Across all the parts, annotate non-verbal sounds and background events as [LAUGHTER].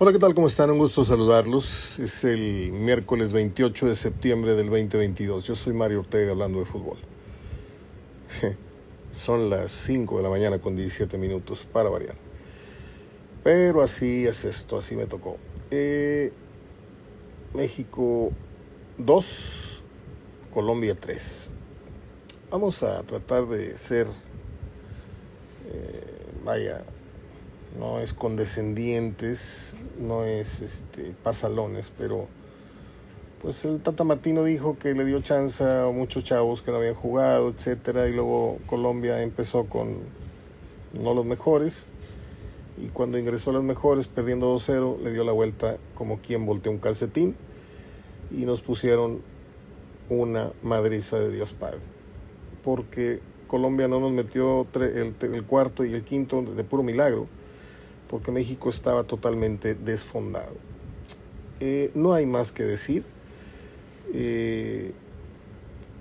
Hola, ¿qué tal? ¿Cómo están? Un gusto saludarlos. Es el miércoles 28 de septiembre del 2022. Yo soy Mario Ortega hablando de fútbol. [LAUGHS] Son las 5 de la mañana con 17 minutos para variar. Pero así es esto, así me tocó. Eh, México 2, Colombia 3. Vamos a tratar de ser, eh, vaya, no es condescendientes, no es este pasalones, pero pues el Tata Martino dijo que le dio chance a muchos chavos que no habían jugado, etcétera, y luego Colombia empezó con no los mejores y cuando ingresó a los mejores perdiendo 2-0 le dio la vuelta como quien volteó un calcetín y nos pusieron una madriza de Dios Padre. Porque Colombia no nos metió el, el cuarto y el quinto de puro milagro porque México estaba totalmente desfondado. Eh, no hay más que decir. Eh,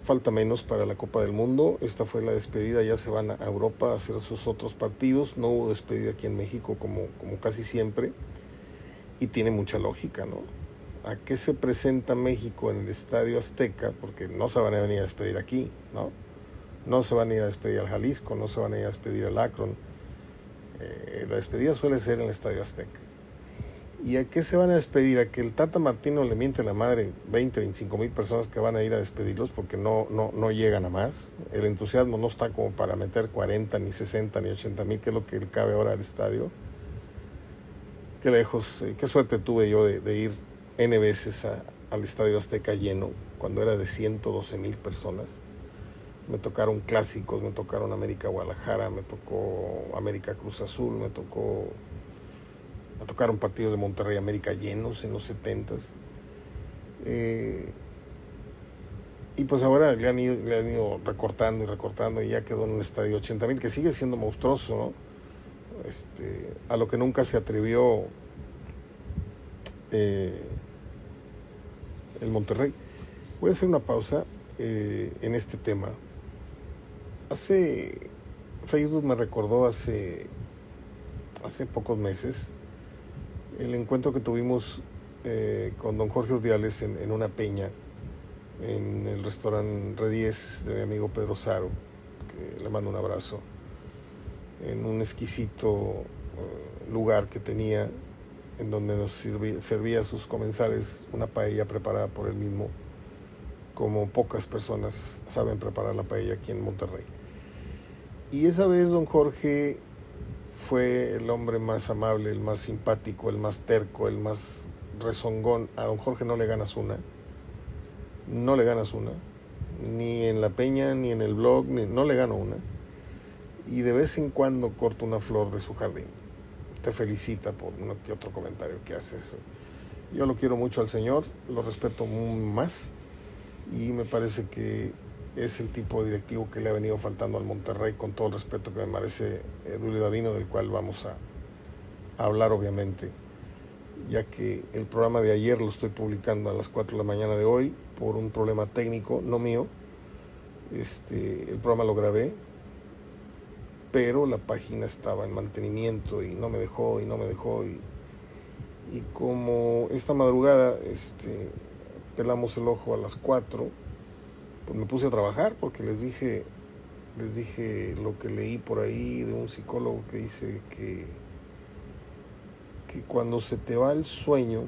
falta menos para la Copa del Mundo. Esta fue la despedida. Ya se van a Europa a hacer sus otros partidos. No hubo despedida aquí en México como, como casi siempre. Y tiene mucha lógica, ¿no? ¿A qué se presenta México en el Estadio Azteca? Porque no se van a venir a despedir aquí, ¿no? No se van a ir a despedir al Jalisco, no se van a ir a despedir al Akron eh, la despedida suele ser en el Estadio Azteca. ¿Y a qué se van a despedir? A que el Tata Martino le miente la madre 20, 25 mil personas que van a ir a despedirlos porque no, no, no llegan a más. El entusiasmo no está como para meter 40, ni 60, ni 80 mil, que es lo que cabe ahora al estadio. Qué lejos, eh, qué suerte tuve yo de, ir N veces al Estadio Azteca lleno, cuando era de 112 mil personas me tocaron clásicos, me tocaron América Guadalajara, me tocó América Cruz Azul, me tocó me tocaron partidos de Monterrey América llenos en los 70 eh, y pues ahora le han, ido, recortando y recortando y ya quedó en un estadio 80 mil que sigue siendo monstruoso, ¿no? Este, a lo que nunca se atrevió eh, el Monterrey. Voy a hacer una pausa eh, en este tema Hace, Facebook me recordó hace, hace pocos meses el encuentro que tuvimos eh, con don Jorge Urdiales en, una peña en el restaurante Redies de mi amigo Pedro Saro, que le mando un abrazo, en un exquisito eh, lugar que tenía en donde nos servía a sus comensales una paella preparada por él mismo, como pocas personas saben preparar la paella aquí en Monterrey. Y esa vez don Jorge fue el hombre más amable, el más simpático, el más terco, el más rezongón. A don Jorge no le ganas una. No le ganas una. Ni en la peña, ni en el blog, ni, no le gano una. Y de vez en cuando corta una flor de su jardín. Te felicita por uno que otro comentario que haces. Yo lo quiero mucho al Señor, lo respeto más y me parece que es el tipo de directivo que le ha venido faltando al Monterrey, con todo el respeto que me merece Edulio Davino, del cual vamos a, hablar obviamente, ya que el programa de ayer lo estoy publicando a las 4 de la mañana de hoy por un problema técnico, no mío. Este, el programa lo grabé, pero la página estaba en mantenimiento y no me dejó y no me dejó y, y como esta madrugada este, pelamos el ojo a las 4 pues me puse a trabajar porque les dije, les dije lo que leí por ahí de un psicólogo que dice que, que cuando se te va el sueño,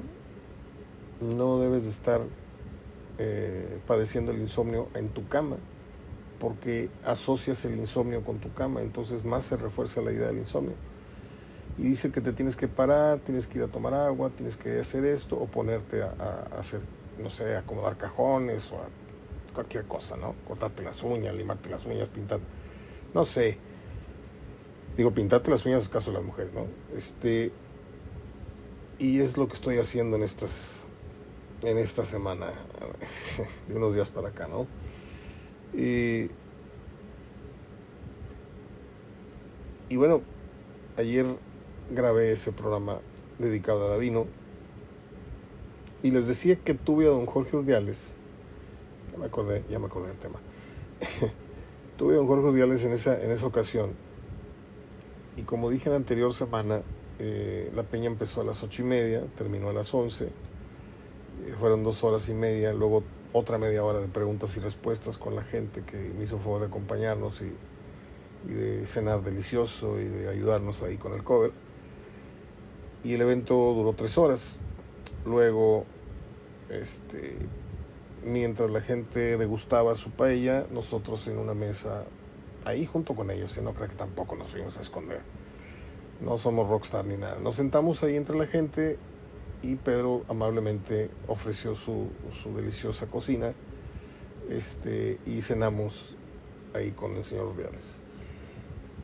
no debes de estar eh, padeciendo el insomnio en tu cama, porque asocias el insomnio con tu cama, entonces más se refuerza la idea del insomnio. Y dice que te tienes que parar, tienes que ir a tomar agua, tienes que hacer esto o ponerte a, a hacer, no sé, acomodar cajones o a cualquier cosa, ¿no? Cortarte las uñas, limarte las uñas, pintar, no sé. Digo, pintarte las uñas es caso de las mujeres, ¿no? Este, y es lo que estoy haciendo en estas, en esta semana, [LAUGHS] de unos días para acá, ¿no? Y, y bueno, ayer grabé ese programa dedicado a Davino y les decía que tuve a don Jorge Urdiales ya me acordé del tema. [LAUGHS] Tuve don Jorge Urdiales en esa, en esa ocasión. Y como dije en la anterior semana, Eh, la peña empezó a las ocho y media, terminó a las once. Eh, fueron dos horas y media, luego otra media hora de preguntas y respuestas con la gente que me hizo favor de acompañarnos y, y de cenar delicioso y de ayudarnos ahí con el cover. Y el evento duró tres horas. Luego, este, mientras la gente degustaba su paella, nosotros en una mesa ahí junto con ellos, y no creo que tampoco nos fuimos a esconder. No somos rockstar ni nada. Nos sentamos ahí entre la gente y Pedro amablemente ofreció su, su deliciosa cocina este, y cenamos ahí con el señor Rubiales.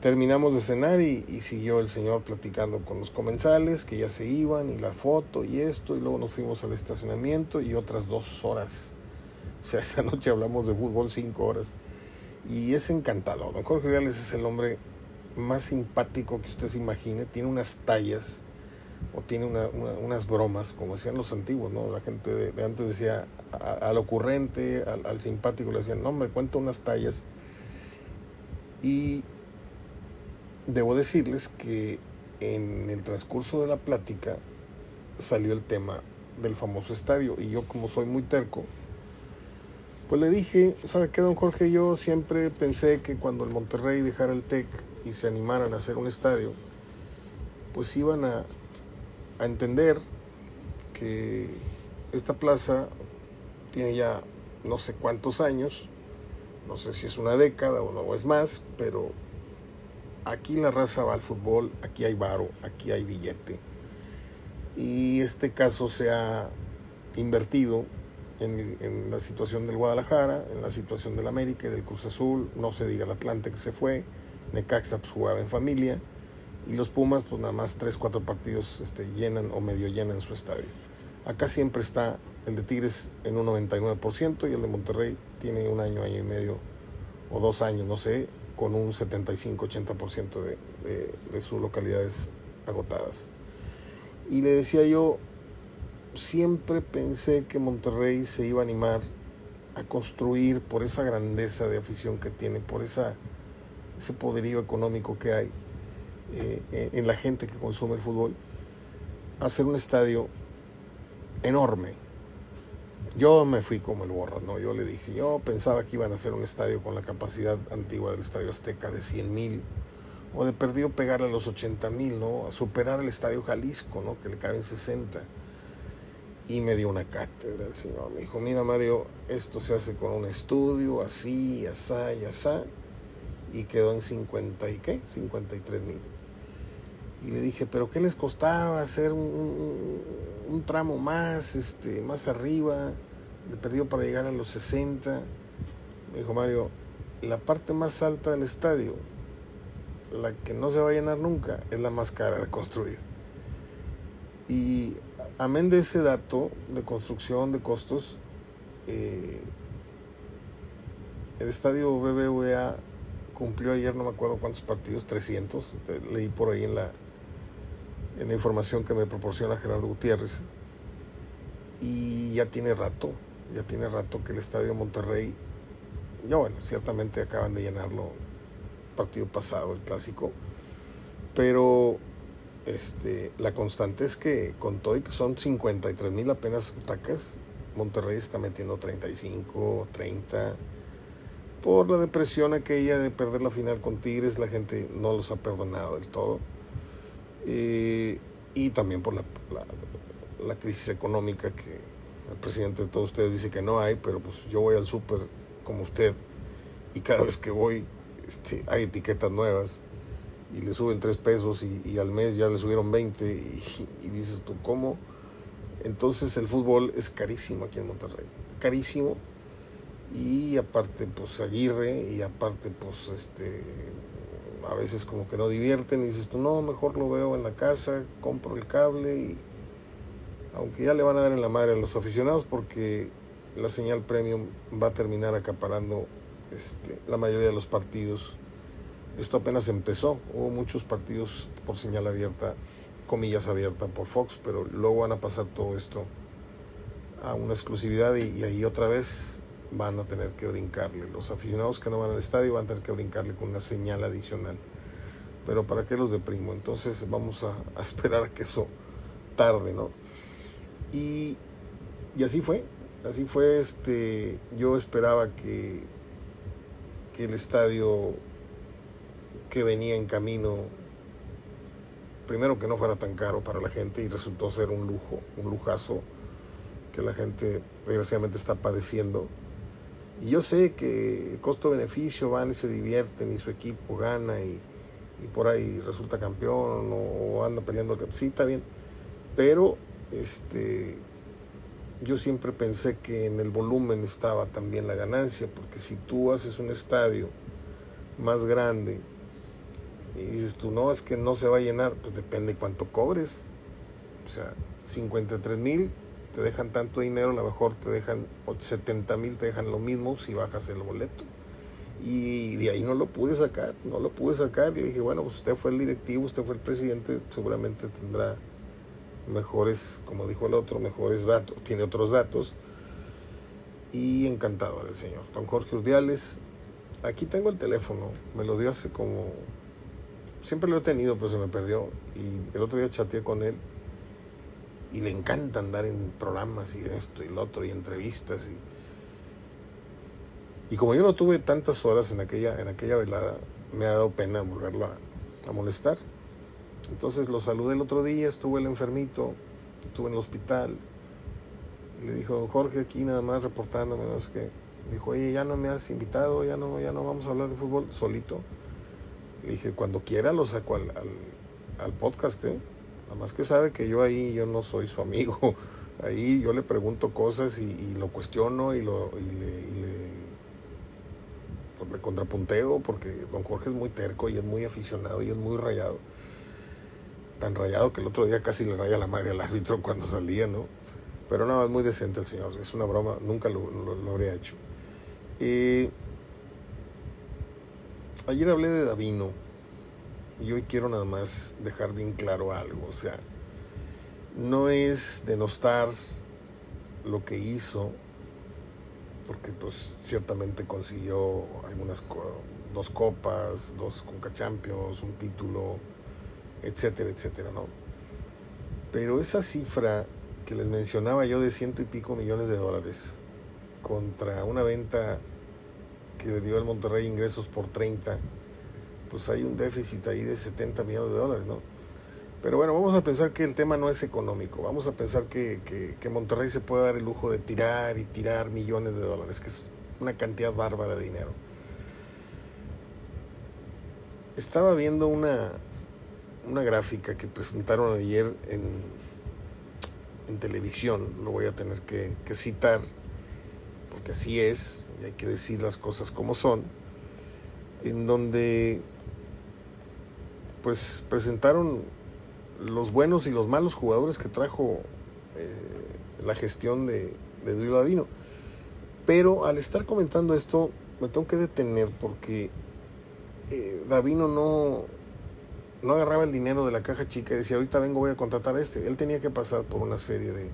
Terminamos de cenar y, y, siguió el señor platicando con los comensales que ya se iban y la foto y esto y luego nos fuimos al estacionamiento y otras dos horas. [LAUGHS] O sea, esa noche hablamos de fútbol cinco horas y es encantador. Don Jorge Rubiales es el hombre más simpático que usted se imagine. Tiene unas tallas o tiene una, una, unas bromas, como decían los antiguos, ¿no? La gente de, antes decía al ocurrente, al, al, simpático le decían, no, me cuento unas tallas. Y debo decirles que en el transcurso de la plática salió el tema del famoso estadio y yo como soy muy terco, pues le dije, ¿sabe qué, don Jorge? Yo siempre pensé que cuando el Monterrey dejara el TEC y se animaran a hacer un estadio, pues iban a, a entender que esta plaza tiene ya no sé cuántos años, no sé si es una década o no es más, pero aquí la raza va al fútbol, aquí hay varo, aquí hay billete. Y este caso se ha invertido en, en, la situación del Guadalajara, en la situación del América y del Cruz Azul, no se diga el Atlante que se fue, Necaxa pues, jugaba en familia, y los Pumas pues nada más 3, 4 partidos este, llenan o medio llenan su estadio. Acá siempre está el de Tigres en un 99% y el de Monterrey tiene un año, año y medio o dos años, no sé, con un 75-80% de, de, de sus localidades agotadas. Y le decía yo, siempre pensé que Monterrey se iba a animar a construir por esa grandeza de afición que tiene, por esa, ese poderío económico que hay eh, en la gente que consume el fútbol, hacer un estadio enorme. Yo me fui como el borra, ¿no? Yo le dije, yo pensaba que iban a hacer un estadio con la capacidad antigua del Estadio Azteca de 100 mil, o de perdido pegar a los 80 mil, ¿no? A superar el Estadio Jalisco, ¿no? Que le caben 60. Y me dio una cátedra el señor. Me dijo, mira Mario, esto se hace con un estudio, así, asá y asá. Y quedó en 50 y qué? 53 mil. Y le dije, pero ¿qué les costaba hacer un, tramo más, este, más arriba? Le perdió para llegar a los 60. Me dijo Mario, la parte más alta del estadio, la que no se va a llenar nunca, es la más cara de construir. Y amén de ese dato de construcción, de costos, eh, el estadio BBVA cumplió ayer, no me acuerdo cuántos partidos, 300, leí por ahí en la, en la información que me proporciona Gerardo Gutiérrez. Y ya tiene rato, ya tiene rato que el Estadio Monterrey, ya bueno, ciertamente acaban de llenarlo partido pasado, el clásico, pero este, la constante es que con todo y que son 53 mil apenas butacas, Monterrey está metiendo 35, 30. Por la depresión aquella de perder la final con Tigres, la gente no los ha perdonado del todo. Eh, y también por la, la, la, crisis económica que el presidente de todos ustedes dice que no hay, pero pues yo voy al súper como usted y cada vez que voy este, hay etiquetas nuevas y le suben 3 pesos y, y, al mes ya le subieron 20 y, y, dices tú, ¿cómo? Entonces el fútbol es carísimo aquí en Monterrey, carísimo y aparte pues Aguirre y aparte pues este a veces como que no divierten y dices tú, no, mejor lo veo en la casa, compro el cable y aunque ya le van a dar en la madre a los aficionados porque la señal premium va a terminar acaparando este, la mayoría de los partidos. Esto apenas empezó, hubo muchos partidos por señal abierta, comillas abierta por Fox, pero luego van a pasar todo esto a una exclusividad y, ahí otra vez van a tener que brincarle. Los aficionados que no van al estadio van a tener que brincarle con una señal adicional. pero ¿para qué los deprimo? Entonces vamos a, a esperar a que eso tarde, ¿no? Y, y así fue, así fue, este, yo esperaba que, que el estadio que venía en camino, primero que no fuera tan caro para la gente y resultó ser un lujo, un lujazo que la gente desgraciadamente está padeciendo. Y yo sé que costo-beneficio van y se divierten y su equipo gana y, y por ahí resulta campeón o, anda peleando. Sí, está bien. Pero este, yo siempre pensé que en el volumen estaba también la ganancia, porque si tú haces un estadio más grande y dices tú, no, es que no se va a llenar, pues depende cuánto cobres. O sea, 53 mil te dejan tanto dinero, a lo mejor te dejan 70 mil, te dejan lo mismo si bajas el boleto. Y de ahí no lo pude sacar, no lo pude sacar. Le dije, bueno, pues usted fue el directivo, usted fue el presidente, seguramente tendrá mejores, como dijo el otro, mejores datos, tiene otros datos. Y encantado del señor. Don Jorge Urdiales, aquí tengo el teléfono, me lo dio hace como, siempre lo he tenido, pero se me perdió. Y el otro día chateé con él y le encanta andar en programas y esto y lo otro y entrevistas y, y como yo no tuve tantas horas en aquella, en aquella velada, me ha dado pena volverlo a, molestar. Entonces lo saludé el otro día, estuvo el enfermito, estuvo en el hospital. Y le dijo, Jorge, aquí nada más reportándome, no sé qué. dijo, oye, ya no me has invitado, ya no, ya no vamos a hablar de fútbol solito. Le dije, cuando quiera lo saco al, al, podcast, ¿eh? Nada más que sabe que yo ahí yo no soy su amigo. [LAUGHS] Ahí yo le pregunto cosas y, y lo cuestiono y, lo, y le, y pues le contrapunteo porque don Jorge es muy terco y es muy aficionado y es muy rayado. Tan rayado que el otro día casi le raya la madre al árbitro [LAUGHS] cuando salía, ¿no? Pero no, es muy decente el señor, es una broma, nunca lo, lo, lo habría hecho. Eh, ayer hablé de Davino y hoy quiero nada más dejar bien claro algo, o sea, no es denostar lo que hizo, porque pues ciertamente consiguió algunas dos copas, dos Conca Champions, un título, etcétera, etcétera, ¿no? Pero esa cifra que les mencionaba yo de ciento y pico millones de dólares contra una venta que le dio al Monterrey ingresos por 30, pues hay un déficit ahí de 70 millones de dólares, ¿no? Pero bueno, vamos a pensar que el tema no es económico, vamos a pensar que, que, Monterrey se puede dar el lujo de tirar y tirar millones de dólares, que es una cantidad bárbara de dinero. Estaba viendo una, una gráfica que presentaron ayer en, en televisión, lo voy a tener que citar, porque así es, y hay que decir las cosas como son, en donde pues presentaron los buenos y los malos jugadores que trajo eh, la gestión de, de Duilo Davino. Pero al estar comentando esto, me tengo que detener porque eh, Davino no, no agarraba el dinero de la caja chica y decía, ahorita vengo, voy a contratar a este. Él tenía que pasar por una serie de,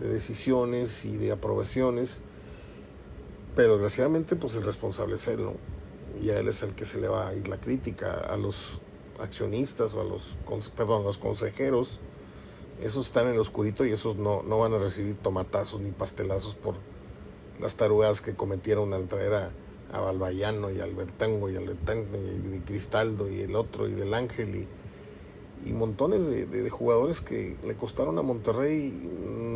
de decisiones y de aprobaciones, pero desgraciadamente pues el responsable es él, ¿no? Y a él es el que se le va a ir la crítica. A los accionistas o a los, perdón, los consejeros, esos están en el oscurito y esos no, no van a recibir tomatazos ni pastelazos por las tarugadas que cometieron al traer a, a Balbayano y Albertango y Albertango y, y Cristaldo y el otro y del Ángel y, y montones de, de, jugadores que le costaron a Monterrey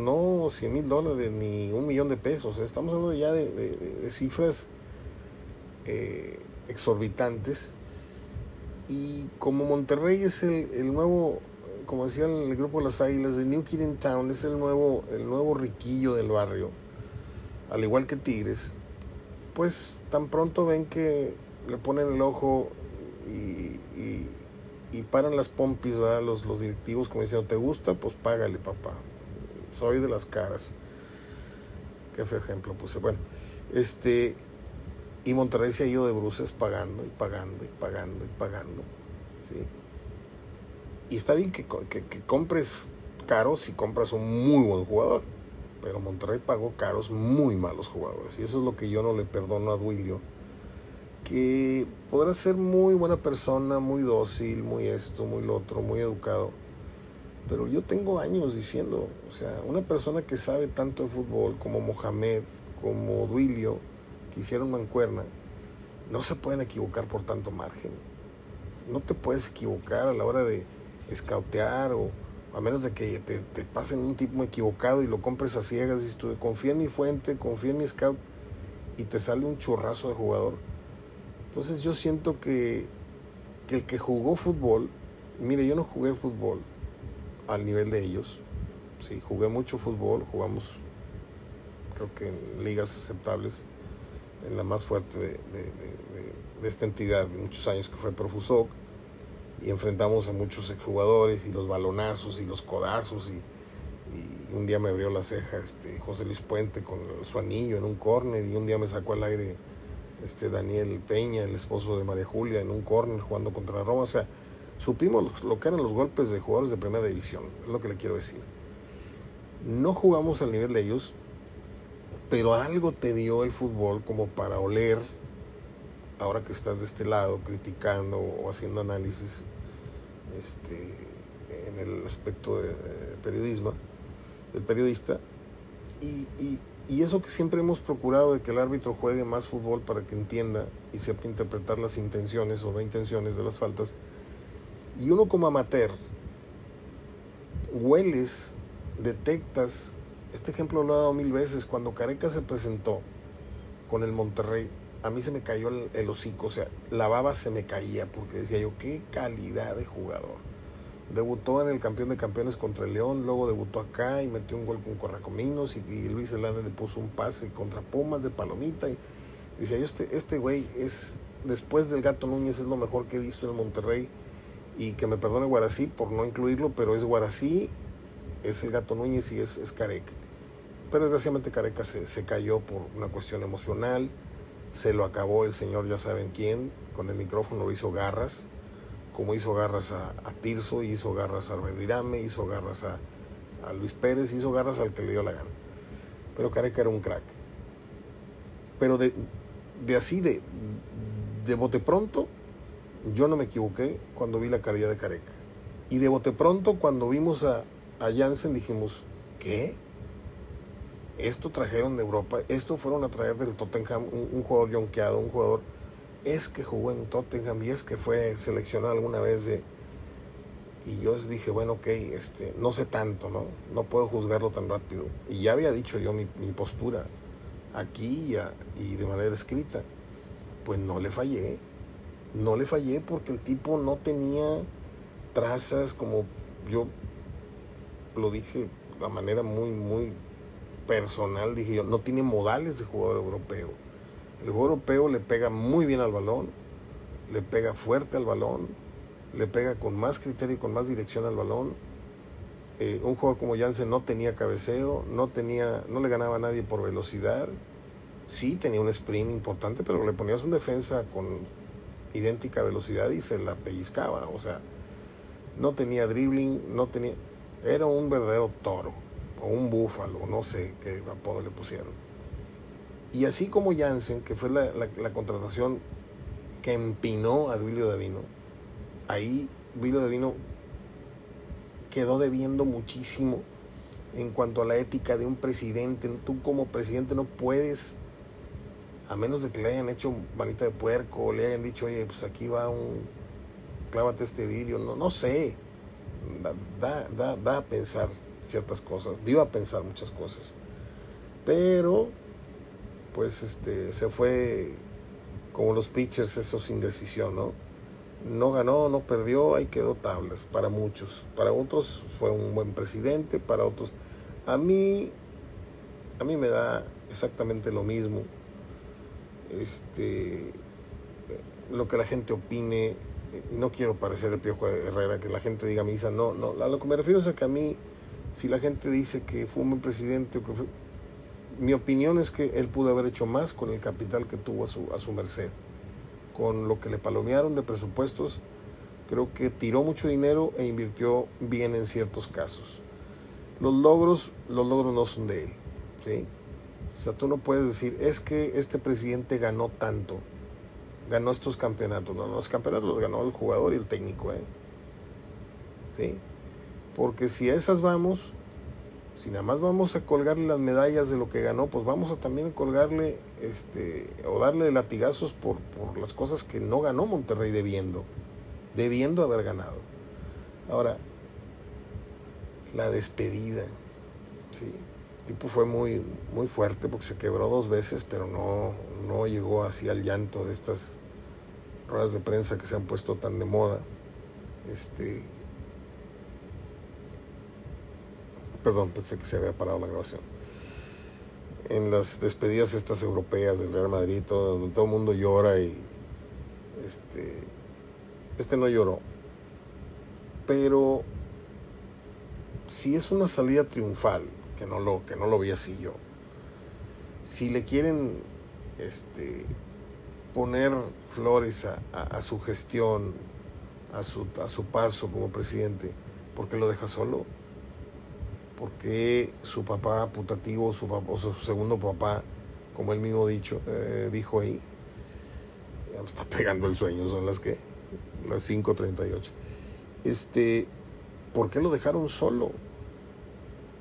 no 100 mil dólares ni un millón de pesos. Estamos hablando ya de, de cifras eh, exorbitantes y como Monterrey es el, el, nuevo, como decía el grupo de las Águilas, de New Kid in Town, es el nuevo, el nuevo riquillo del barrio, al igual que Tigres, pues tan pronto ven que le ponen el ojo y, y paran las pompis, ¿verdad? Los, los directivos como diciendo, ¿te gusta? Pues págale, papá. Soy de las caras. Qué feo ejemplo puse. Bueno, este, y Monterrey se ha ido de bruces pagando y pagando y pagando y pagando. ¿sí? Y está bien que, que, que, compres caro si compras un muy buen jugador. Pero Monterrey pagó caros muy malos jugadores. Y eso es lo que yo no le perdono a Duilio. Que podrá ser muy buena persona, muy dócil, muy esto, muy lo otro, muy educado. Pero yo tengo años diciendo, o sea, una persona que sabe tanto de fútbol como Mohamed, como Duilio, que hicieron mancuerna, no se pueden equivocar por tanto margen. No te puedes equivocar a la hora de escautear o a menos de que te, te pasen un tipo equivocado y lo compres a ciegas y tú confía en mi fuente, confía en mi scout y te sale un churrazo de jugador. Entonces yo siento que, que el que jugó fútbol, mire, yo no jugué fútbol al nivel de ellos. Sí, jugué mucho fútbol, jugamos creo que en ligas aceptables, en la más fuerte de, de, esta entidad de muchos años que fue Profusoc, y enfrentamos a muchos exjugadores y los balonazos y los codazos y, y un día me abrió la ceja este José Luis Puente con su anillo en un córner y un día me sacó al aire este Daniel Peña, el esposo de María Julia, en un córner jugando contra Roma, o sea, supimos lo que eran los golpes de jugadores de primera división, es lo que le quiero decir. No jugamos al nivel de ellos, pero algo te dio el fútbol como para oler, ahora que estás de este lado criticando o haciendo análisis este, en el aspecto de, periodismo, del periodista, y, y, y, eso que siempre hemos procurado de que el árbitro juegue más fútbol para que entienda y sepa interpretar las intenciones o no intenciones de las faltas, y uno como amateur, hueles, detectas este ejemplo lo he dado mil veces. Cuando Careca se presentó con el Monterrey, a mí se me cayó el, hocico, o sea, la baba se me caía porque decía yo, qué calidad de jugador. Debutó en el campeón de campeones contra el León, luego debutó acá y metió un gol con Corracominos y, Luis Hernández le puso un pase contra Pumas de Palomita. Y decía yo, este, este güey es, después del Gato Núñez, es lo mejor que he visto en Monterrey. Y que me perdone Guarací por no incluirlo, pero es Guarací, es el Gato Núñez y es, es Careca. Pero desgraciadamente Careca se, se, cayó por una cuestión emocional, se lo acabó el señor ya saben quién, con el micrófono lo hizo garras, como hizo garras a, a Tirso, hizo garras a Verdirame, hizo garras a, a, Luis Pérez, hizo garras al que le dio la gana. Pero Careca era un crack. Pero de, de así, de, de bote pronto, yo no me equivoqué cuando vi la calidad de Careca. Y de bote pronto, cuando vimos a, a Jansen, dijimos, ¿qué? esto trajeron de Europa, esto fueron a traer del Tottenham, un, jugador yonqueado, un jugador es que jugó en Tottenham y es que fue seleccionado alguna vez de... Y yo les dije, bueno, ok, este, no sé tanto, ¿no? No puedo juzgarlo tan rápido. Y ya había dicho yo mi, postura aquí y, y de manera escrita. Pues no le fallé. No le fallé porque el tipo no tenía trazas como yo lo dije de manera muy, muy personal, dije yo, no tiene modales de jugador europeo. El jugador europeo le pega muy bien al balón, le pega fuerte al balón, le pega con más criterio y con más dirección al balón. Eh, un jugador como Jansen no tenía cabeceo, no, tenía, no le ganaba a nadie por velocidad. Sí tenía un sprint importante, pero le ponías un defensa con idéntica velocidad y se la pellizcaba. O sea, no tenía dribbling, no tenía... Era un verdadero toro o un búfalo, no sé qué apodo le pusieron. Y así como Jansen, que fue la, la, contratación que empinó a Duilio Davino, ahí Duilio Davino quedó debiendo muchísimo en cuanto a la ética de un presidente. Tú como presidente no puedes, a menos de que le hayan hecho manita de puerco le hayan dicho, oye, pues aquí va un, clávate este vídeo, no, no sé, da, da, da a pensar ciertas cosas, dio a pensar muchas cosas. Pero, pues este, se fue como los pitchers, eso sin decisión, ¿no? No ganó, no perdió, ahí quedó tablas para muchos. Para otros fue un buen presidente, para otros. A mí, a mí me da exactamente lo mismo. Este, lo que la gente opine, y no quiero parecer el Piojo Herrera, que la gente diga misa, no, no, a lo que me refiero es a que a mí si la gente dice que fue un buen presidente, que mi opinión es que él pudo haber hecho más con el capital que tuvo a su, a su merced. Con lo que le palomearon de presupuestos, creo que tiró mucho dinero e invirtió bien en ciertos casos. Los logros, los logros no son de él. ¿sí? O sea, tú no puedes decir, es que este presidente ganó tanto. ganó estos campeonatos. No, los campeonatos los ganó el jugador y el técnico, ¿eh? ¿Sí? Porque si a esas vamos, si nada más vamos a colgarle las medallas de lo que ganó, pues vamos a también colgarle este o darle latigazos por, por las cosas que no ganó Monterrey debiendo, debiendo haber ganado. Ahora, la despedida, sí, el tipo fue muy, muy fuerte porque se quebró dos veces, pero no, no llegó así al llanto de estas ruedas de prensa que se han puesto tan de moda. Este, Perdón, pensé que se había parado la grabación. En las despedidas estas europeas del Real Madrid, todo, donde todo el mundo llora y este, este no lloró. Pero si es una salida triunfal, que no lo, que no lo vi así yo, si le quieren este, poner flores a, a, su gestión, a su, a su paso como presidente, ¿por qué lo deja solo? Porque su papá putativo, su, papá, su segundo papá, como él mismo dicho, eh, dijo ahí, ya me está pegando el sueño, son las que, las 5.38. Este, ¿por qué lo dejaron solo?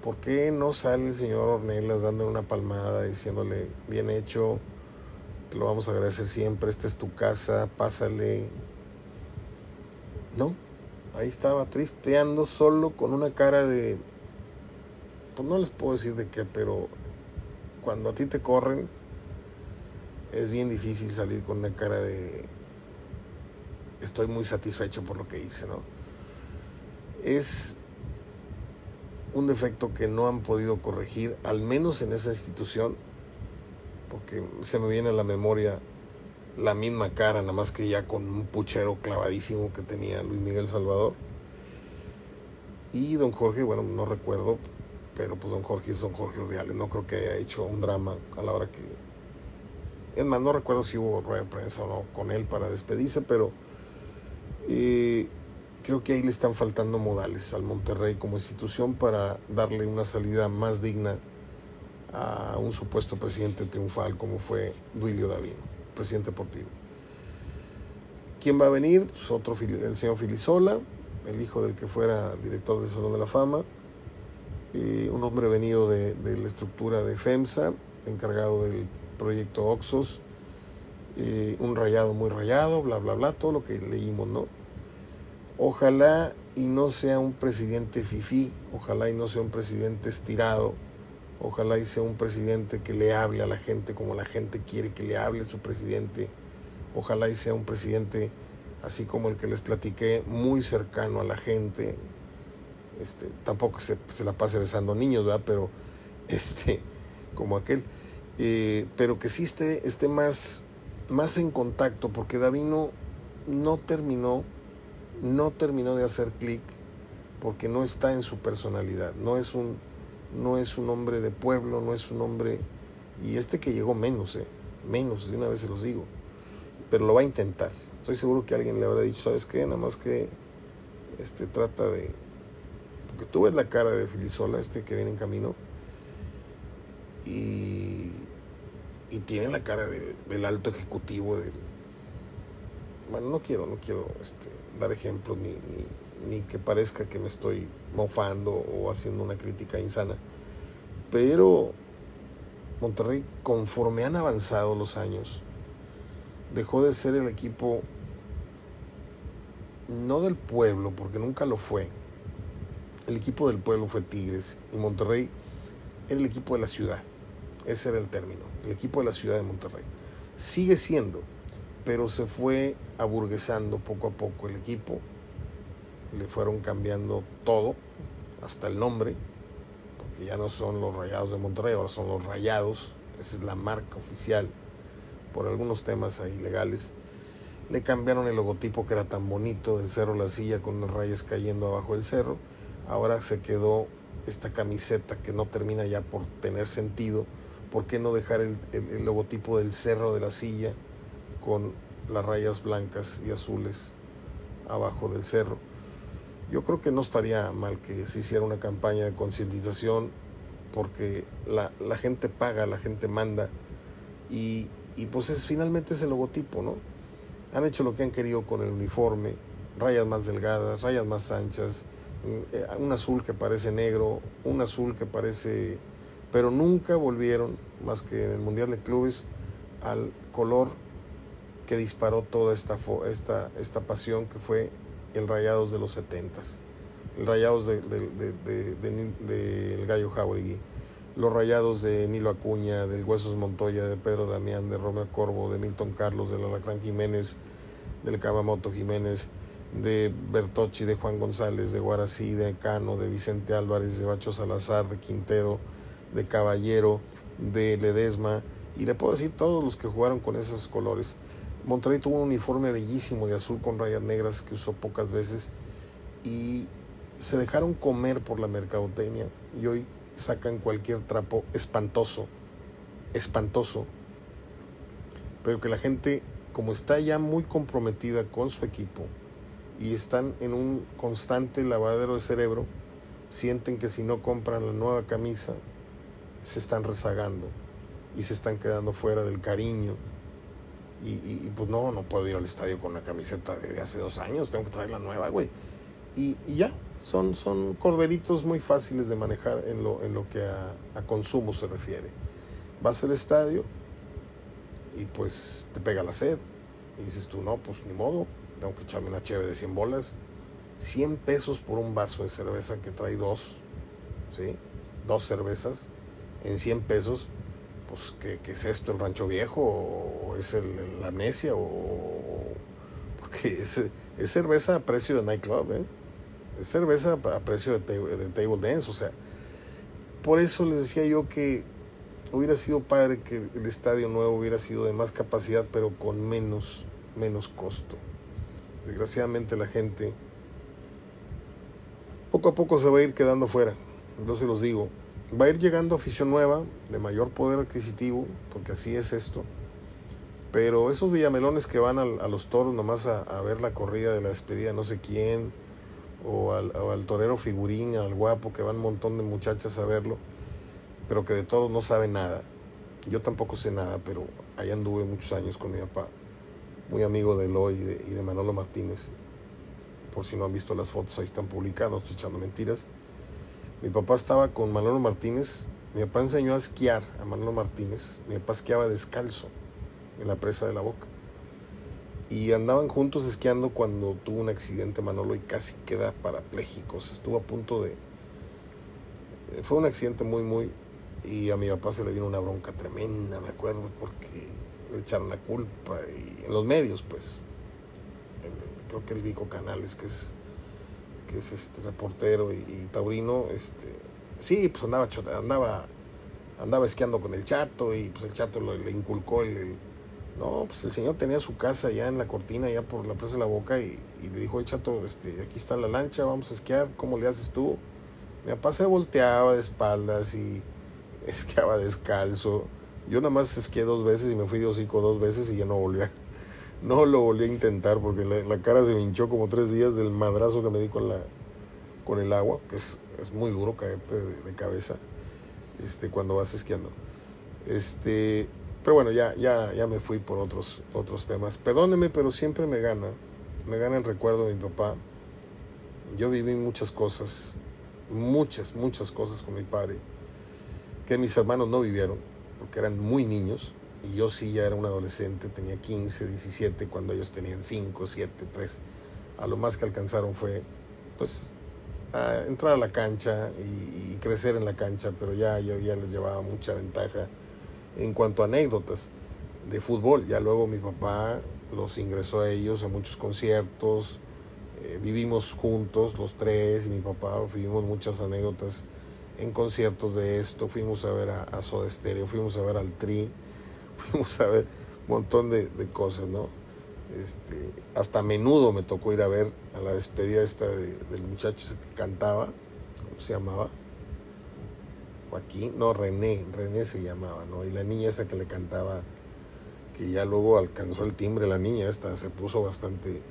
¿Por qué no sale el señor Ornelas dándole una palmada, diciéndole, bien hecho, te lo vamos a agradecer siempre, esta es tu casa, pásale? No, ahí estaba tristeando solo con una cara de pues no les puedo decir de qué, pero cuando a ti te corren, es bien difícil salir con una cara de estoy muy satisfecho por lo que hice, ¿no? Es un defecto que no han podido corregir, al menos en esa institución, porque se me viene a la memoria la misma cara, nada más que ya con un puchero clavadísimo que tenía Luis Miguel Salvador. Y don Jorge, bueno, no recuerdo, pero pues don Jorge es don Jorge Urdiales, no creo que haya hecho un drama a la hora que... Es más, no recuerdo si hubo rueda de prensa o no con él para despedirse, pero eh, creo que ahí le están faltando modales al Monterrey como institución para darle una salida más digna a un supuesto presidente triunfal como fue Duilio Davino, presidente deportivo. ¿Quién va a venir? Pues otro, el señor Filisola, el hijo del que fuera director del Salón de la Fama un hombre venido de, la estructura de FEMSA, encargado del proyecto Oxos, un rayado muy rayado, bla, bla, bla, todo lo que leímos, ¿no? Ojalá y no sea un presidente fifí, ojalá y no sea un presidente estirado, ojalá y sea un presidente que le hable a la gente como la gente quiere que le hable su presidente, ojalá y sea un presidente así como el que les platiqué, muy cercano a la gente, este, tampoco se, se, la pase besando niños, ¿verdad? Pero, [LAUGHS] este, como aquel, eh, pero que sí esté, más, más en contacto, porque Davino no terminó, no terminó de hacer clic, porque no está en su personalidad, no es un, no es un hombre de pueblo, no es un hombre, y este que llegó menos, eh, menos, de una vez se los digo, pero lo va a intentar. Estoy seguro que alguien le habrá dicho, ¿sabes qué? Nada más que este, trata de, porque tú ves la cara de Filisola, este que viene en camino, y, tiene la cara del alto ejecutivo. Bueno, no quiero, no quiero este, dar ejemplos ni, ni que parezca que me estoy mofando o haciendo una crítica insana, pero Monterrey, conforme han avanzado los años, dejó de ser el equipo no del pueblo, porque nunca lo fue, el equipo del pueblo fue Tigres y Monterrey era el equipo de la ciudad. Ese era el término, el equipo de la ciudad de Monterrey. Sigue siendo, pero se fue aburguesando poco a poco el equipo. Le fueron cambiando todo, hasta el nombre, porque ya no son los Rayados de Monterrey, ahora son los Rayados. Esa es la marca oficial, por algunos temas ahí legales. Le cambiaron el logotipo que era tan bonito del Cerro La Silla con las rayas cayendo abajo del cerro ahora se quedó esta camiseta que no termina ya por tener sentido. ¿Por qué no dejar el, logotipo del cerro de la silla con las rayas blancas y azules abajo del cerro? Yo creo que no estaría mal que se hiciera una campaña de concientización porque la, gente paga, la gente manda y, y pues es finalmente ese logotipo, ¿no? Han hecho lo que han querido con el uniforme, rayas más delgadas, rayas más anchas, un azul que parece negro, un azul que parece... Pero nunca volvieron, más que en el Mundial de Clubes, al color que disparó toda esta, esta, esta pasión que fue el Rayados de los 70 el Rayados del de, Gallo Jauregui, los Rayados de Nilo Acuña, del Huesos Montoya, de Pedro Damián, de Romeo Corvo, de Milton Carlos, del Alacrán Jiménez, del Cabamoto Jiménez, de Bertocci, de Juan González, de Guarací, de Cano, de Vicente Álvarez, de Bacho Salazar, de Quintero, de Caballero, de Ledesma, y le puedo decir todos los que jugaron con esos colores. Monterrey tuvo un uniforme bellísimo de azul con rayas negras que usó pocas veces y se dejaron comer por la mercadotecnia y hoy sacan cualquier trapo espantoso, espantoso, pero que la gente, como está ya muy comprometida con su equipo y están en un constante lavadero de cerebro, sienten que si no compran la nueva camisa, se están rezagando y se están quedando fuera del cariño. Y, pues no, no puedo ir al estadio con la camiseta de hace dos años, tengo que traer la nueva, güey. Y, ya, son, son corderitos muy fáciles de manejar en lo, en lo que a, consumo se refiere. Vas al estadio y pues te pega la sed. Y dices tú, no, pues ni modo, tengo que echarme una cheve de 100 bolas. 100 pesos por un vaso de cerveza que trae dos, ¿sí? Dos cervezas en 100 pesos. Pues, ¿qué, es esto? ¿El rancho viejo? ¿O es el, la necia? ¿O, porque es, es cerveza a precio de nightclub, ¿eh? cerveza a precio de, table dance, o sea, por eso les decía yo que hubiera sido padre que el estadio nuevo hubiera sido de más capacidad, pero con menos, menos costo. Desgraciadamente la gente poco a poco se va a ir quedando fuera, yo se los digo. Va a ir llegando afición nueva, de mayor poder adquisitivo, porque así es esto. Pero esos villamelones que van a, los toros nomás a, ver la corrida de la despedida no sé quién, o al, torero figurín, al guapo, que van un montón de muchachas a verlo, pero que de todos no saben nada. Yo tampoco sé nada, pero ahí anduve muchos años con mi papá, muy amigo de Eloy y de, Manolo Martínez. Por si no han visto las fotos, ahí están publicadas, estoy echando mentiras. Mi papá estaba con Manolo Martínez, mi papá enseñó a esquiar a Manolo Martínez, mi papá esquiaba descalzo en la presa de la boca y andaban juntos esquiando cuando tuvo un accidente Manolo y casi queda parapléjico. estuvo a punto de... Fue un accidente muy, muy... Y a mi papá se le vino una bronca tremenda, me acuerdo, porque le echaron la culpa. Y en los medios, pues. creo que el Vico Canales, que es, que es este reportero y, taurino, este, sí, pues andaba, andaba, andaba esquiando con el chato y pues el chato le, inculcó el no, pues el señor tenía su casa ya en la cortina, ya por la Plaza de la Boca, y, le dijo, chato, este, aquí está la lancha, vamos a esquiar, ¿cómo le haces tú? Mi papá se volteaba de espaldas y [LAUGHS] esquiaba descalzo. Yo nada más esquié dos veces y me fui de hocico dos veces y ya no volví a, [LAUGHS] no lo volví a intentar porque la, cara se me hinchó como tres días del madrazo que me di con la con el agua, que es, es muy duro caerte de, cabeza este, cuando vas esquiando. Este, pero bueno, ya, ya, ya me fui por otros, otros temas. Perdóneme, pero siempre me gana. Me gana el recuerdo de mi papá. Yo viví muchas cosas, muchas, muchas cosas con mi padre, que mis hermanos no vivieron, porque eran muy niños. Y yo sí ya era un adolescente, tenía 15, 17, cuando ellos tenían 5, 7, 3. A lo más que alcanzaron fue, pues, entrar a la cancha y, y, crecer en la cancha, pero ya yo ya les llevaba mucha ventaja en cuanto a anécdotas de fútbol. Ya luego mi papá los ingresó a ellos a muchos conciertos, eh, vivimos juntos los tres y mi papá, vivimos muchas anécdotas en conciertos de esto, fuimos a ver a, Soda Stereo, fuimos a ver al Tri, [LAUGHS] fuimos a ver un montón de, cosas, ¿no? Este, hasta a menudo me tocó ir a ver a la despedida esta del muchacho ese que cantaba, ¿cómo se llamaba? Joaquín, no, René, René se llamaba, ¿no? Y la niña esa que le cantaba, que ya luego alcanzó el timbre, la niña esta se puso bastante,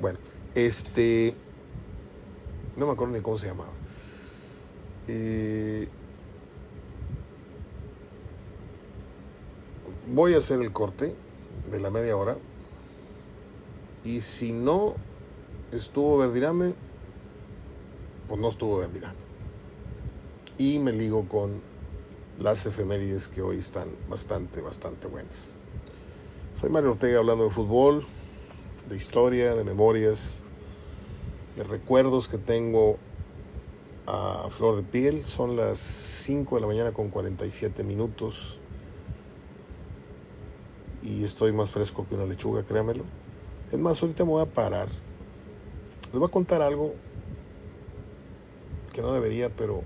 bueno, este, no me acuerdo ni cómo se llamaba. Eh, voy a hacer el corte de la media hora Y si no estuvo Verdirame, pues no estuvo Verdirame. Y me ligo con las efemérides que hoy están bastante, bastante buenas. Soy Mario Ortega hablando de fútbol, de historia, de memorias, de recuerdos que tengo a flor de piel. Son las 5 de la mañana con 47 minutos. Y estoy más fresco que una lechuga, créamelo. Es más, ahorita me voy a parar. Les voy a contar algo que no debería, pero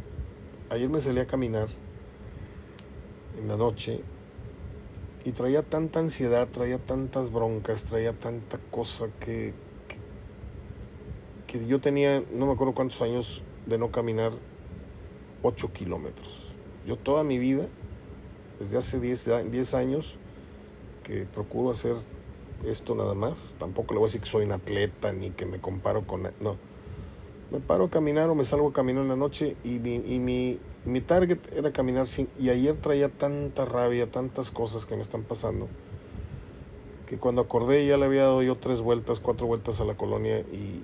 ayer me salí a caminar en la noche y traía tanta ansiedad, traía tantas broncas, traía tanta cosa que, que, que yo tenía, no me acuerdo cuántos años de no caminar 8 kilómetros. Yo toda mi vida, desde hace 10, 10 años, que procuro hacer esto nada más. Tampoco le voy a decir que soy un atleta ni que me comparo con... No. Me paro a caminar o me salgo a caminar en la noche y mi, y mi, mi target era caminar sin... Y ayer traía tanta rabia, tantas cosas que me están pasando, que cuando acordé ya le había dado yo tres vueltas, cuatro vueltas a la colonia y,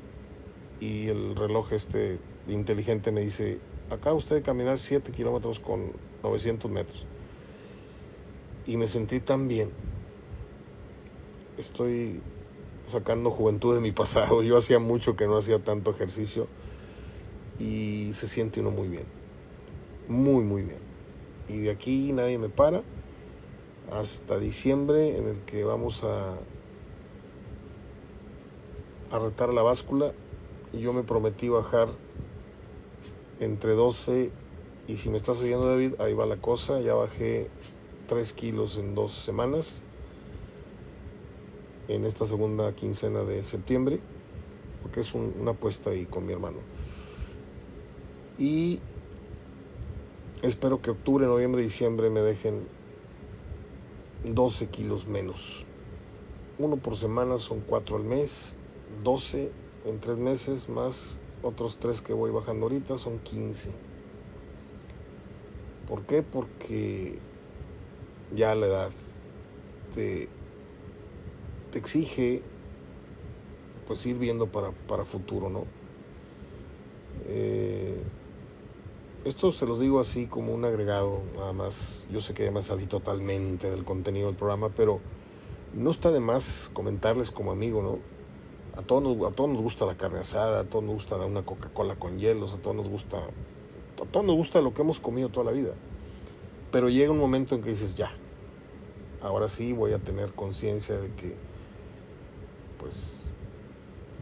y el reloj este inteligente me dice, acá usted de caminar 7 kilómetros con 900 metros. Y me sentí tan bien. Estoy sacando juventud de mi pasado. [LAUGHS] Yo hacía mucho que no hacía tanto ejercicio y se siente uno muy bien. Muy, muy bien. Y de aquí nadie me para hasta diciembre en el que vamos a, a retar la báscula. Yo me prometí bajar entre 12 y si me estás oyendo David, ahí va la cosa, ya bajé 3 kilos en dos semanas en esta segunda quincena de septiembre, porque es una apuesta ahí con mi hermano. Y espero que octubre, noviembre, diciembre me dejen 12 kilos menos. Uno por semana son 4 al mes, 12 en 3 meses más otros tres que voy bajando ahorita son 15. ¿Por qué? Porque ya la edad te, te exige pues ir viendo para, para futuro, ¿no? Eh, esto se los digo así como un agregado, nada más. Yo sé que ya me salí totalmente del contenido del programa, pero no está de más comentarles como amigo, ¿no? A todos, nos, a nos gusta la carne asada, a todos nos gusta una Coca-Cola con hielos, a todos nos gusta a nos gusta lo que hemos comido toda la vida. Pero llega un momento en que dices, ya, ahora sí voy a tener conciencia de que, pues,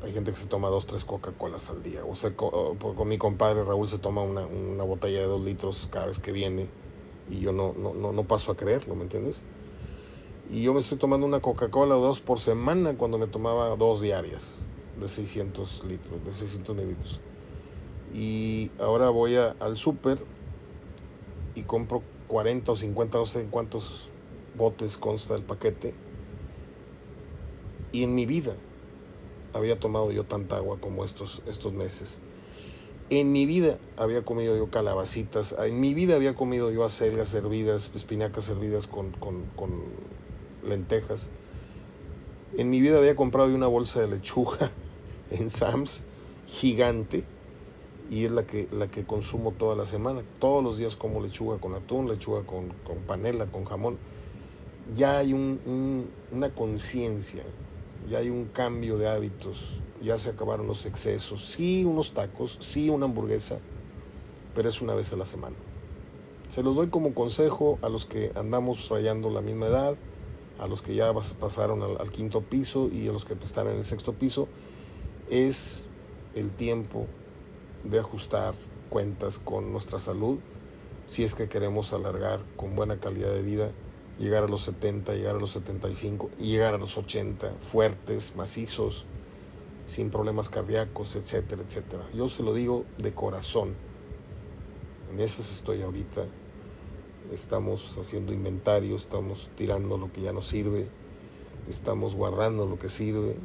hay gente que se toma dos, tres Coca-Colas al día. O sea, con, mi compadre Raúl se toma una, una, botella de dos litros cada vez que viene y yo no, no, no, no paso a creerlo, ¿me entiendes? Y yo me estoy tomando una Coca-Cola dos por semana cuando me tomaba dos diarias de 600 litros, de 600 mililitros. Y ahora voy al súper y compro 40 o 50, no sé cuántos botes consta el paquete. Y en mi vida había tomado yo tanta agua como estos, estos meses. En mi vida había comido yo calabacitas, en mi vida había comido yo acelgas hervidas, espinacas hervidas con, con, con lentejas. En mi vida había comprado una bolsa de lechuga [LAUGHS] en Sam's gigante y es la que, la que consumo toda la semana. Todos los días como lechuga con atún, lechuga con, con panela, con jamón. Ya hay un, una conciencia, ya hay un cambio de hábitos, ya se acabaron los excesos. Sí, unos tacos, sí, una hamburguesa, pero es una vez a la semana. Se los doy como consejo a los que andamos rayando la misma edad, a los que ya pasaron al, quinto piso y a los que están en el sexto piso, es el tiempo de ajustar cuentas con nuestra salud si es que queremos alargar con buena calidad de vida, llegar a los 70, llegar a los 75 y llegar a los 80 fuertes, macizos, sin problemas cardíacos, etcétera, etcétera. Yo se lo digo de corazón. En esas estoy ahorita estamos haciendo inventario, estamos tirando lo que ya no sirve, estamos guardando lo que sirve,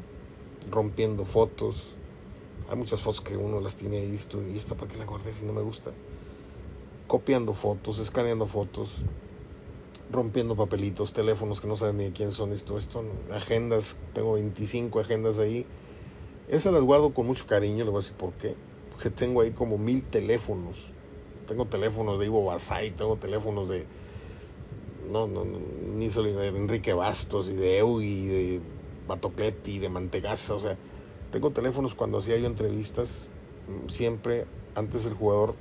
rompiendo fotos. Hay muchas fotos que uno las tiene ahí y esta para qué la guardé si no me gusta. Copiando fotos, escaneando fotos, rompiendo papelitos, teléfonos que no saben ni de quién son esto, esto, agendas, tengo 25 agendas ahí. Esas las guardo con mucho cariño, le voy a decir por qué. Porque tengo ahí como mil teléfonos. Tengo teléfonos de Ivo Basay, tengo teléfonos de. No, no, no ni solo de Enrique Bastos y de Eu y de Batocletti de Mantegaza. O sea, tengo teléfonos cuando hacía yo entrevistas. Siempre, antes el jugador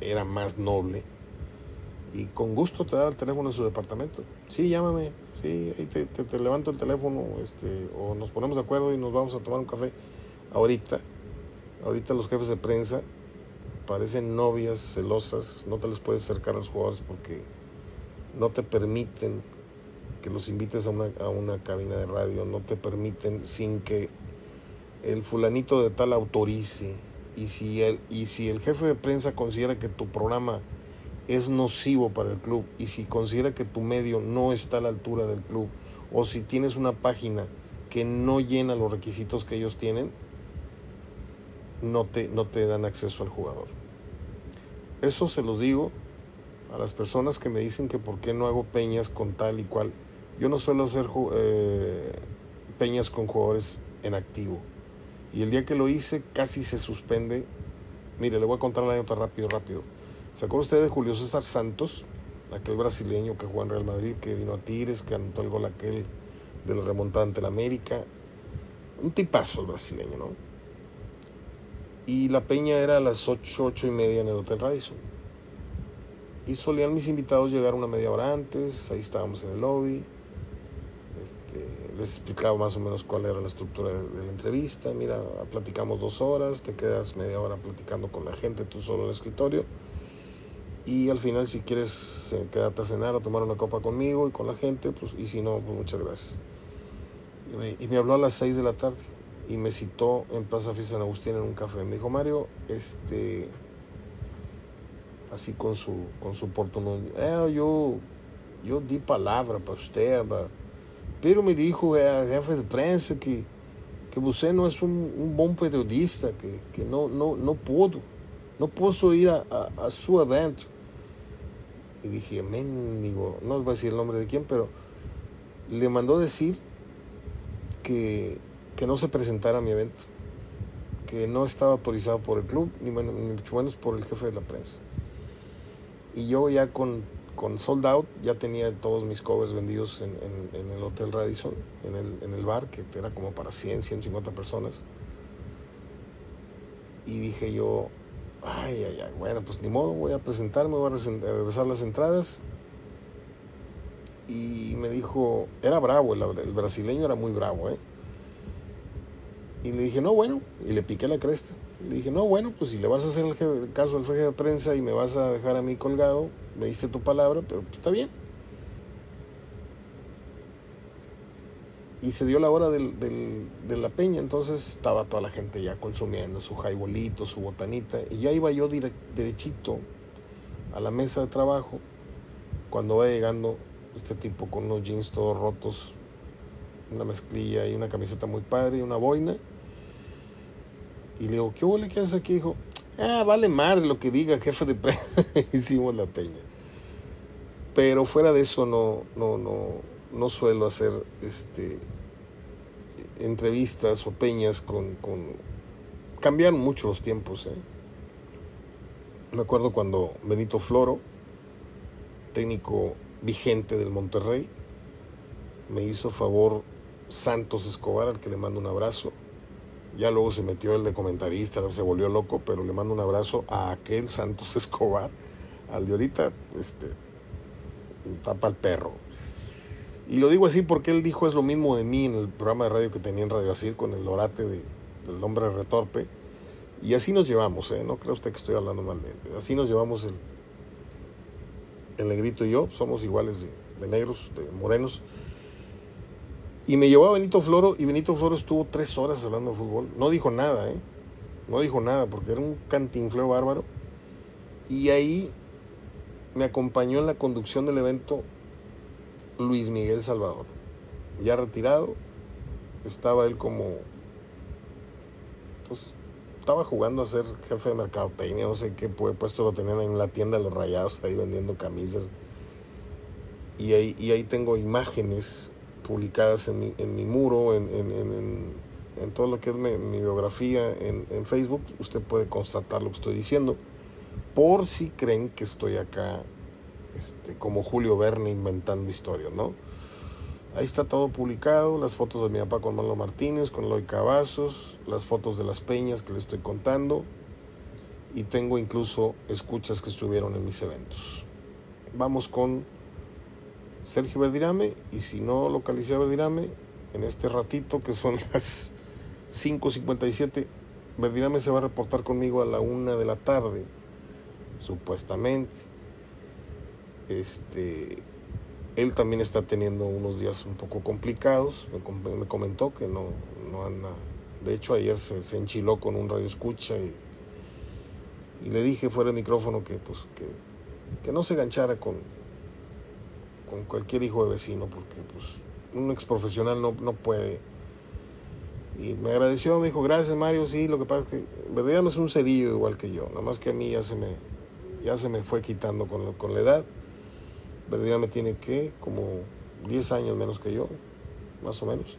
era más noble y con gusto te da el teléfono en su departamento. Sí, llámame, sí, ahí te, te, levanto el teléfono, este, o nos ponemos de acuerdo y nos vamos a tomar un café. Ahorita, ahorita los jefes de prensa parecen novias celosas, no te les puedes acercar a los jugadores porque no te permiten que los invites a una, a una cabina de radio, no te permiten sin que el fulanito de tal autorice. Y si el, y si el jefe de prensa considera que tu programa es nocivo para el club y si considera que tu medio no está a la altura del club o si tienes una página que no llena los requisitos que ellos tienen, no te, no te dan acceso al jugador. Eso se los digo a las personas que me dicen que por qué no hago peñas con tal y cual. Yo no suelo hacer eh, peñas con jugadores en activo. Y el día que lo hice casi se suspende. Mire, le voy a contar la anécdota rápido, rápido ¿Se acuerda usted de Julio César Santos? Aquel brasileño que jugó en Real Madrid, que vino a Tigres, que anotó el gol aquel de la remontada la América. Un tipazo el brasileño, ¿no? Y la peña era a las 8, 8 y media en el Hotel Radisson. Y solían mis invitados llegar una media hora antes, ahí estábamos en el lobby. Este, les explicaba más o menos cuál era la estructura de, de, la entrevista. Mira, platicamos dos horas, te quedas media hora platicando con la gente, tú solo en el escritorio y al final si quieres eh, quedarte a cenar o tomar una copa conmigo y con la gente, pues y si no, pues muchas gracias. Y me, habló a las 6 de la tarde y me citó en Plaza Fiesta San Agustín en un café. Me dijo, Mario, este, así con su, con su eh, yo, yo di palabra para usted, pero me dijo el jefe de prensa que, que usted no es un, un buen periodista, que, que no, no, no puedo, no puedo ir a, a, su evento. Y dije, mendigo, no voy a decir el nombre de quién, pero le mandó decir que, que no se presentara a mi evento, que no estaba autorizado por el club, ni, mucho menos por el jefe de la prensa. Y yo ya con, con Sold Out ya tenía todos mis covers vendidos en, en, el Hotel Radisson, en el, en el bar, que era como para 100, 150 personas. Y dije yo, Ay, ay, ay. Bueno, pues ni modo, voy a presentarme, voy a regresar las entradas. Y me dijo, era bravo, el, brasileño era muy bravo, ¿eh? Y le dije, no, bueno, y le piqué la cresta. Le dije, no, bueno, pues si le vas a hacer el caso al jefe de prensa y me vas a dejar a mí colgado, me diste tu palabra, pero pues, está bien. y se dio la hora del, del, de la peña, entonces estaba toda la gente ya consumiendo su jaibolito, su botanita, y ya iba yo derechito a la mesa de trabajo cuando va llegando este tipo con unos jeans todos rotos, una mezclilla y una camiseta muy padre y una boina. Y le digo, ¿qué huele que haces aquí? Dijo, ah, vale madre lo que diga jefe de prensa. [LAUGHS] Hicimos la peña. Pero fuera de eso no, no, no, no suelo hacer este, entrevistas o peñas con, con... Cambiaron mucho los tiempos. ¿eh? Me acuerdo cuando Benito Floro, técnico vigente del Monterrey, me hizo favor Santos Escobar, al que le mando un abrazo. Ya luego se metió el de comentarista, se volvió loco, pero le mando un abrazo a aquel Santos [LAUGHS] Escobar. Al de ahorita, este, tapa el perro. Y lo digo así porque él dijo es lo mismo de mí en el programa de radio que tenía en Radio Asir con el orate de, del hombre retorpe. Y así nos llevamos, ¿eh? no creo usted que estoy hablando mal. Así nos llevamos el, el negrito y yo, somos iguales de, de, negros, de morenos. Y me llevó a Benito Floro y Benito Floro estuvo tres horas hablando de fútbol. No dijo nada, ¿eh? No dijo nada porque era un cantinfleo bárbaro. Y ahí me acompañó en la conducción del evento Luis Miguel Salvador. Ya retirado, estaba él como, pues, estaba jugando a ser jefe de mercadotecnia, no sé qué puesto lo tenían en la tienda de los rayados, ahí vendiendo camisas. y ahí, y ahí tengo imágenes publicadas en mi, en mi muro, en, en, en, todo lo que es mi, biografía en, Facebook. Usted puede constatar lo que estoy diciendo. Por si creen que estoy acá este, como Julio Verne inventando historias, ¿no? Ahí está todo publicado, las fotos de mi papá con Manolo Martínez, con Eloy Cavazos, las fotos de las peñas que le estoy contando y tengo incluso escuchas que estuvieron en mis eventos. Vamos con Sergio Verdirame y si no localicé a Verdirame en este ratito que son [LAUGHS] las 5.57 Verdirame se va a reportar conmigo a la una de la tarde supuestamente. Este él también está teniendo unos días un poco complicados. Me, comentó que no, no anda. De hecho ayer se, se enchiló con un radio escucha y, y le dije fuera del micrófono que pues que, que no se ganchara con con cualquier hijo de vecino, porque pues un ex profesional no, no puede. Y me agradeció, me dijo, gracias Mario, sí, lo que pasa es que no es un cerillo igual que yo, nada más que a mí ya se me, ya se me fue quitando con, con la edad. Verdad me tiene que, como 10 años menos que yo, más o menos.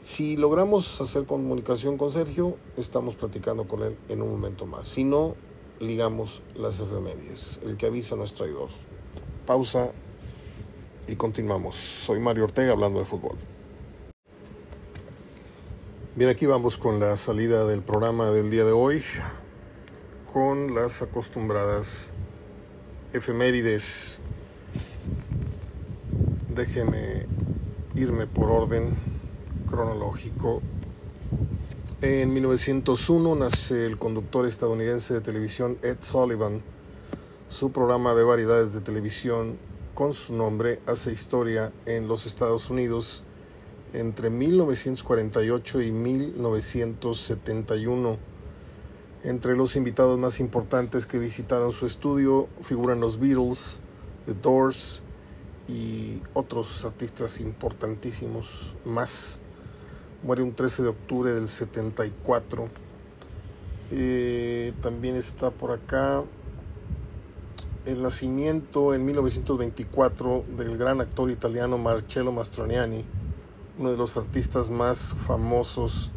Si logramos hacer comunicación con Sergio, estamos platicando con él en un momento más. Si no, ligamos las efemérides. El que avisa no es traidor pausa y continuamos. Soy Mario Ortega hablando de fútbol. Bien, aquí vamos con la salida del programa del día de hoy, con las acostumbradas efemérides. Déjeme irme por orden cronológico. En 1901 nace el conductor estadounidense de televisión Ed Sullivan su programa de variedades de televisión con su nombre hace historia en los Estados Unidos entre 1948 y 1971. Entre los invitados más importantes que visitaron su estudio figuran los Beatles, The Doors y otros artistas importantísimos más. Muere un 13 de octubre del 74. Eh, también está por acá el nacimiento en 1924 del gran actor italiano Marcello Mastroianni, uno de los artistas más famosos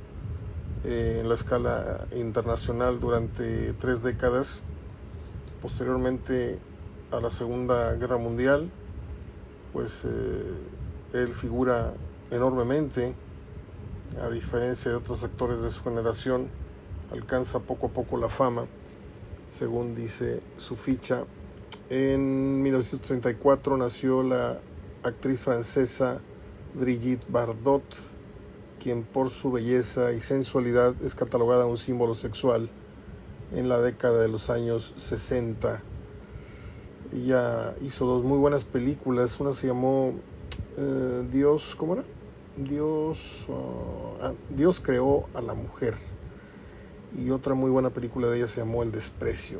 eh, en la escala internacional durante tres décadas. Posteriormente a la Segunda Guerra Mundial, pues eh, él figura enormemente, a diferencia de otros actores de su generación, alcanza poco a poco la fama, según dice su ficha en 1934 nació la actriz francesa Brigitte Bardot, quien por su belleza y sensualidad es catalogada un símbolo sexual en la década de los años 60. Ella hizo dos muy buenas películas, una se llamó eh, Dios, ¿cómo era? Dios, ah, Dios creó a la mujer. Y otra muy buena película de ella se llamó El desprecio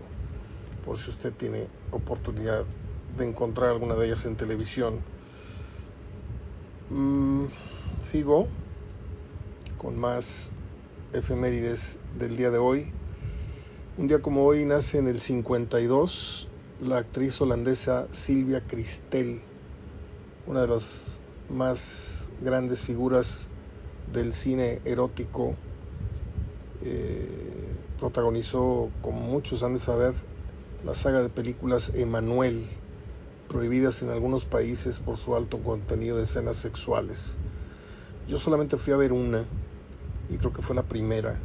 por si usted tiene oportunidad de encontrar alguna de ellas en televisión. Mm, sigo con más efemérides del día de hoy. Un día como hoy nace en el 52 la actriz holandesa Silvia Cristel, una de las más grandes figuras del cine erótico. Eh, protagonizó, como muchos han de saber, la saga de películas Emanuel, prohibidas en algunos países por su alto contenido de escenas sexuales. Yo solamente fui a ver una y creo que fue la primera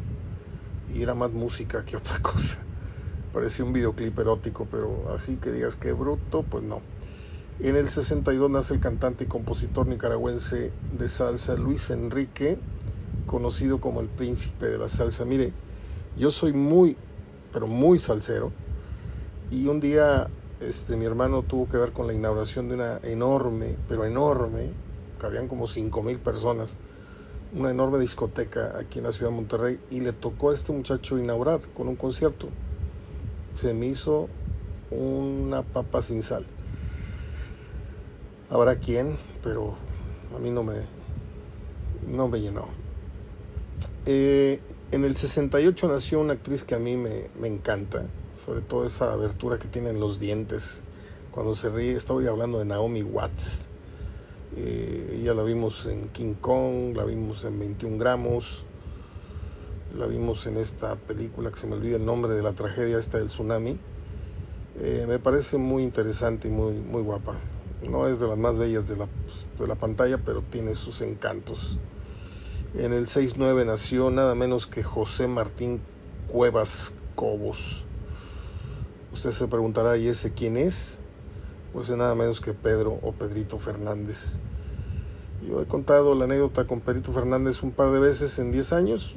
y era más música que otra [LAUGHS] cosa. Parecía un videoclip erótico, pero así que digas que bruto, pues no. En el 62 nace el cantante y compositor nicaragüense de salsa Luis Enrique, conocido como el príncipe de la salsa. Mire, yo soy muy, pero muy salsero y un día este, mi hermano tuvo que ver con la inauguración de una enorme, pero enorme, que habían como 5 mil personas, una enorme discoteca aquí en la ciudad de Monterrey y le tocó a este muchacho inaugurar con un concierto. Se me hizo una papa sin sal. Habrá quién, pero a mí no me, no me llenó. Eh, en el 68 nació una actriz que a mí me, me encanta, sobre todo esa abertura que tienen los dientes, cuando se ríe, estoy hablando de Naomi Watts. Eh, ella la vimos en King Kong, la vimos en 21 gramos, la vimos en esta película que se me olvida el nombre de la tragedia esta del tsunami. Eh, me parece muy interesante y muy, muy guapa. No es de las más bellas de la, de la pantalla, pero tiene sus encantos. En el 6-9 nació nada menos que José Martín Cuevas Cobos. Usted se preguntará, ¿y ese quién es? Pues es nada menos que Pedro o Pedrito Fernández. Yo he contado la anécdota con Pedrito Fernández un par de veces en 10 años.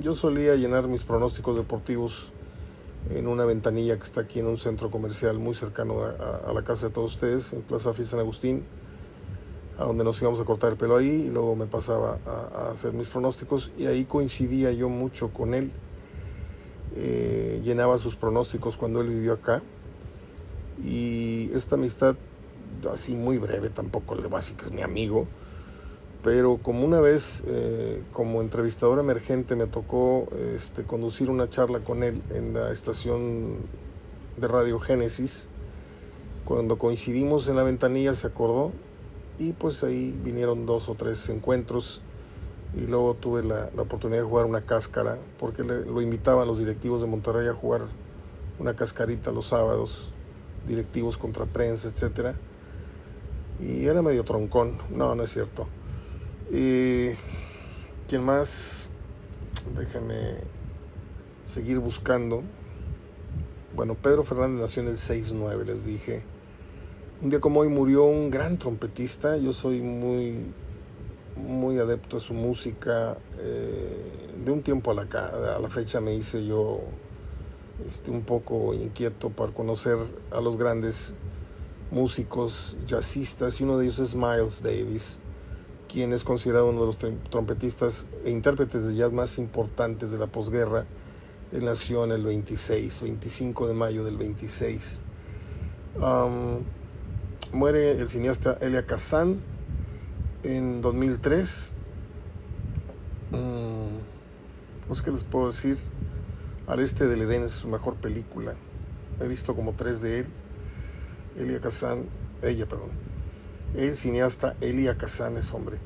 Yo solía llenar mis pronósticos deportivos en una ventanilla que está aquí en un centro comercial muy cercano a, la casa de todos ustedes, en Plaza Fiesta San Agustín, a donde nos íbamos a cortar el pelo ahí y luego me pasaba a, hacer mis pronósticos y ahí coincidía yo mucho con él. Eh, llenaba sus pronósticos cuando él vivió acá. Y esta amistad así muy breve, tampoco le va a decir que es mi amigo, pero como una vez eh, como entrevistador emergente me tocó este, conducir una charla con él en la estación de Radio Génesis, cuando coincidimos en la ventanilla se acordó y pues ahí vinieron dos o tres encuentros y luego tuve la, oportunidad de jugar una cáscara porque lo invitaban los directivos de Monterrey a jugar una cascarita los sábados, directivos contra prensa, etcétera. Y era medio troncón, no, no es cierto y ¿Quién más? Déjenme seguir buscando. Bueno, Pedro Fernández nació en el 6-9, les dije. Un día como hoy murió un gran trompetista. Yo soy muy, muy adepto a su música. Eh, de un tiempo a la, a la fecha me hice yo este, un poco inquieto para conocer a los grandes músicos jazzistas y uno de ellos es Miles Davis quien es considerado uno de los trompetistas e intérpretes de jazz más importantes de la posguerra. Él nació en el 26, 25 de mayo del 26. muere el cineasta Elia Kazan en 2003. Mm, no sé qué les puedo decir. Al este del Edén es su mejor película. He visto como tres de él. Elia Kazan, ella, perdón el cineasta Elia Casanes, hombre.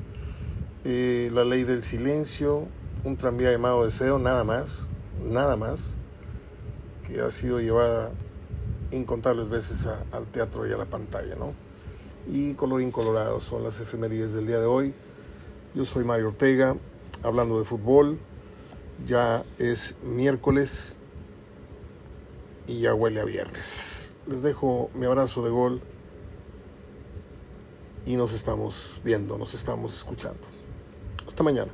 Eh, la ley del silencio, un tranvía llamado Deseo, nada más, nada más, que ha sido llevada incontables veces al teatro y a la pantalla, ¿no? Y colorín colorado son las efemérides del día de hoy. Yo soy Mario Ortega, hablando de fútbol. Ya es miércoles y ya huele a viernes. Les dejo mi abrazo de gol y nos estamos viendo, nos estamos escuchando. Hasta mañana.